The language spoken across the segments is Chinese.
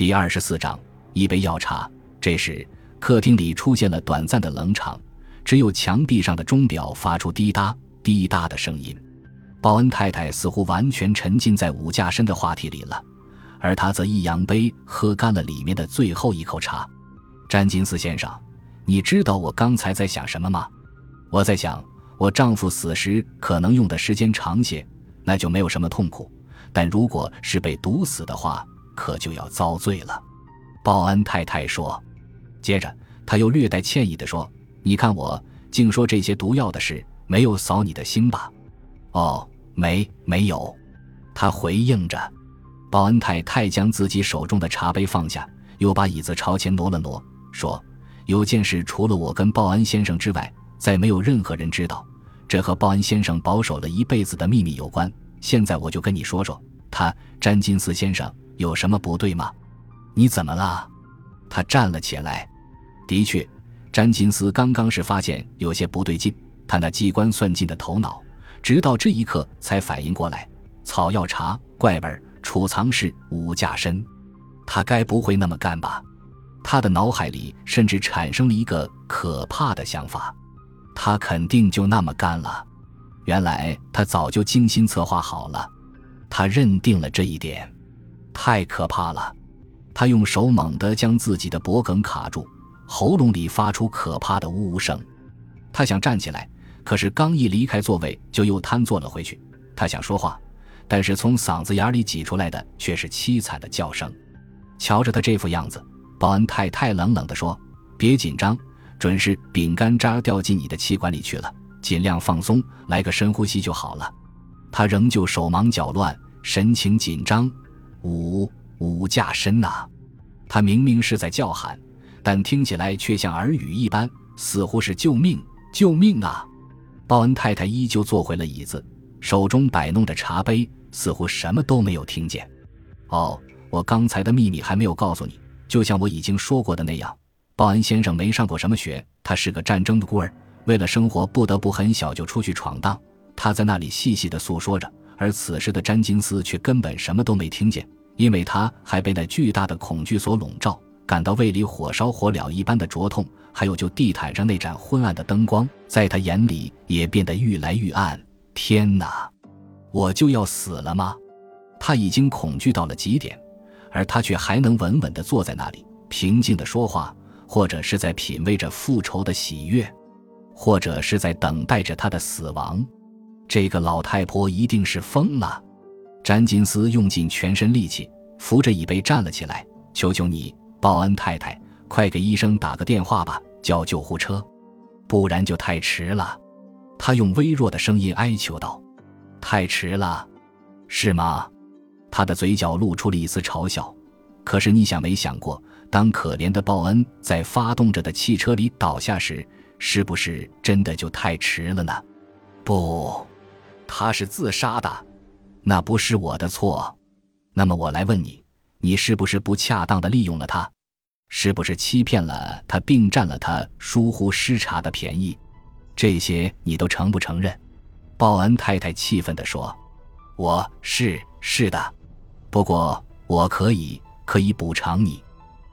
第二十四章一杯药茶。这时，客厅里出现了短暂的冷场，只有墙壁上的钟表发出滴答滴答的声音。报恩太太似乎完全沉浸在武架深的话题里了，而他则一扬杯，喝干了里面的最后一口茶。詹金斯先生，你知道我刚才在想什么吗？我在想，我丈夫死时可能用的时间长些，那就没有什么痛苦；但如果是被毒死的话，可就要遭罪了，报恩太太说。接着，他又略带歉意地说：“你看我竟说这些毒药的事，没有扫你的心吧？”“哦，没，没有。”他回应着。报恩太太将自己手中的茶杯放下，又把椅子朝前挪了挪，说：“有件事，除了我跟报恩先生之外，再没有任何人知道。这和报恩先生保守了一辈子的秘密有关。现在我就跟你说说，他詹金斯先生。”有什么不对吗？你怎么了？他站了起来。的确，詹金斯刚刚是发现有些不对劲。他那机关算尽的头脑，直到这一刻才反应过来：草药茶、怪味、储藏室、五价身。他该不会那么干吧？他的脑海里甚至产生了一个可怕的想法：他肯定就那么干了。原来他早就精心策划好了。他认定了这一点。太可怕了！他用手猛地将自己的脖梗卡住，喉咙里发出可怕的呜呜声。他想站起来，可是刚一离开座位，就又瘫坐了回去。他想说话，但是从嗓子眼里挤出来的却是凄惨的叫声。瞧着他这副样子，保安太太冷冷地说：“别紧张，准是饼干渣掉进你的气管里去了，尽量放松，来个深呼吸就好了。”他仍旧手忙脚乱，神情紧张。五五架身呐！他明明是在叫喊，但听起来却像耳语一般，似乎是救命！救命啊！报恩太太依旧坐回了椅子，手中摆弄着茶杯，似乎什么都没有听见。哦，我刚才的秘密还没有告诉你，就像我已经说过的那样，报恩先生没上过什么学，他是个战争的孤儿，为了生活不得不很小就出去闯荡。他在那里细细的诉说着。而此时的詹金斯却根本什么都没听见，因为他还被那巨大的恐惧所笼罩，感到胃里火烧火燎一般的灼痛，还有就地毯上那盏昏暗的灯光，在他眼里也变得愈来愈暗。天哪，我就要死了吗？他已经恐惧到了极点，而他却还能稳稳地坐在那里，平静地说话，或者是在品味着复仇的喜悦，或者是在等待着他的死亡。这个老太婆一定是疯了。詹金斯用尽全身力气扶着椅背站了起来。求求你，报恩太太，快给医生打个电话吧，叫救护车，不然就太迟了。他用微弱的声音哀求道：“太迟了，是吗？”他的嘴角露出了一丝嘲笑。可是你想没想过，当可怜的报恩在发动着的汽车里倒下时，是不是真的就太迟了呢？不。他是自杀的，那不是我的错。那么我来问你，你是不是不恰当的利用了他？是不是欺骗了他，并占了他疏忽失察的便宜？这些你都承不承认？鲍恩太太气愤地说：“我是是的，不过我可以可以补偿你，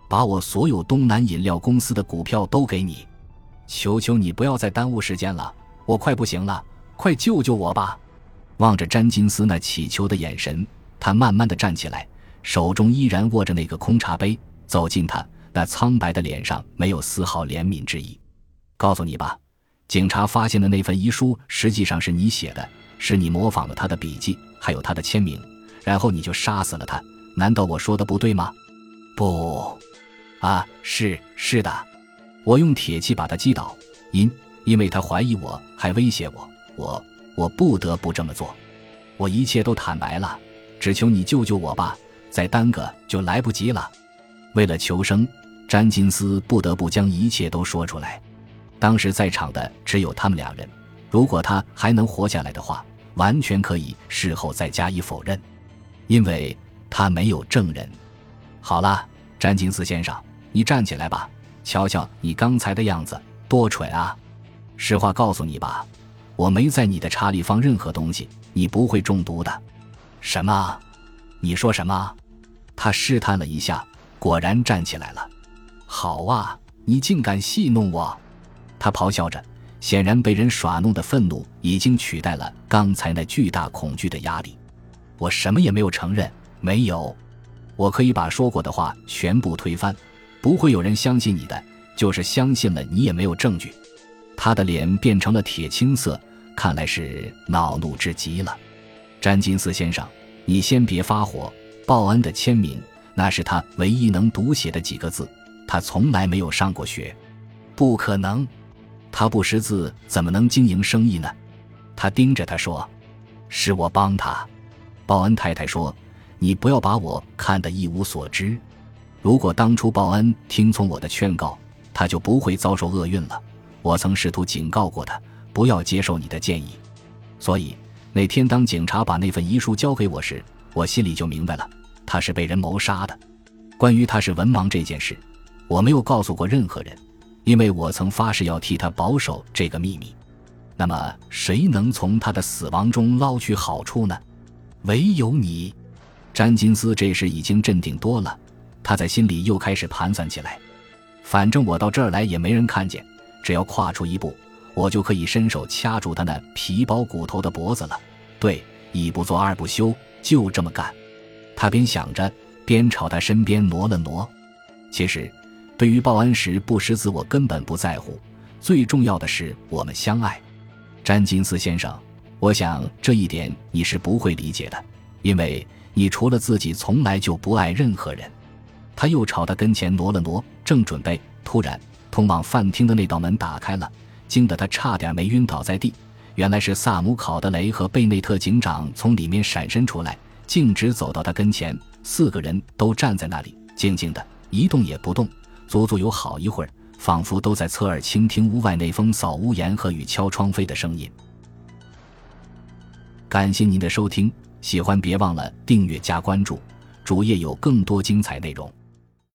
把我所有东南饮料公司的股票都给你。求求你不要再耽误时间了，我快不行了，快救救我吧！”望着詹金斯那乞求的眼神，他慢慢的站起来，手中依然握着那个空茶杯，走近他那苍白的脸上没有丝毫怜悯之意。告诉你吧，警察发现的那份遗书实际上是你写的，是你模仿了他的笔记，还有他的签名，然后你就杀死了他。难道我说的不对吗？不，啊，是是的，我用铁器把他击倒，因因为他怀疑我，还威胁我，我。我不得不这么做，我一切都坦白了，只求你救救我吧，再耽搁就来不及了。为了求生，詹金斯不得不将一切都说出来。当时在场的只有他们两人，如果他还能活下来的话，完全可以事后再加以否认，因为他没有证人。好了，詹金斯先生，你站起来吧，瞧瞧你刚才的样子，多蠢啊！实话告诉你吧。我没在你的茶里放任何东西，你不会中毒的。什么？你说什么？他试探了一下，果然站起来了。好啊，你竟敢戏弄我！他咆哮着，显然被人耍弄的愤怒已经取代了刚才那巨大恐惧的压力。我什么也没有承认，没有。我可以把说过的话全部推翻，不会有人相信你的。就是相信了，你也没有证据。他的脸变成了铁青色，看来是恼怒至极了。詹金斯先生，你先别发火。报恩的签名，那是他唯一能读写的几个字。他从来没有上过学，不可能。他不识字，怎么能经营生意呢？他盯着他说：“是我帮他。”报恩太太说：“你不要把我看得一无所知。如果当初报恩听从我的劝告，他就不会遭受厄运了。我曾试图警告过他，不要接受你的建议。所以那天当警察把那份遗书交给我时，我心里就明白了，他是被人谋杀的。关于他是文盲这件事，我没有告诉过任何人，因为我曾发誓要替他保守这个秘密。那么，谁能从他的死亡中捞取好处呢？唯有你。詹金斯这时已经镇定多了，他在心里又开始盘算起来。反正我到这儿来也没人看见，只要跨出一步，我就可以伸手掐住他那皮包骨头的脖子了。对，一不做二不休，就这么干。他边想着，边朝他身边挪了挪。其实，对于报恩时不识字，我根本不在乎。最重要的是我们相爱，詹金斯先生。我想这一点你是不会理解的，因为你除了自己，从来就不爱任何人。他又朝他跟前挪了挪，正准备，突然，通往饭厅的那道门打开了，惊得他差点没晕倒在地。原来是萨姆·考德雷和贝内特警长从里面闪身出来，径直走到他跟前。四个人都站在那里，静静的，一动也不动，足足有好一会儿，仿佛都在侧耳倾听屋外那风扫屋檐和雨敲窗飞的声音。感谢您的收听，喜欢别忘了订阅加关注，主页有更多精彩内容。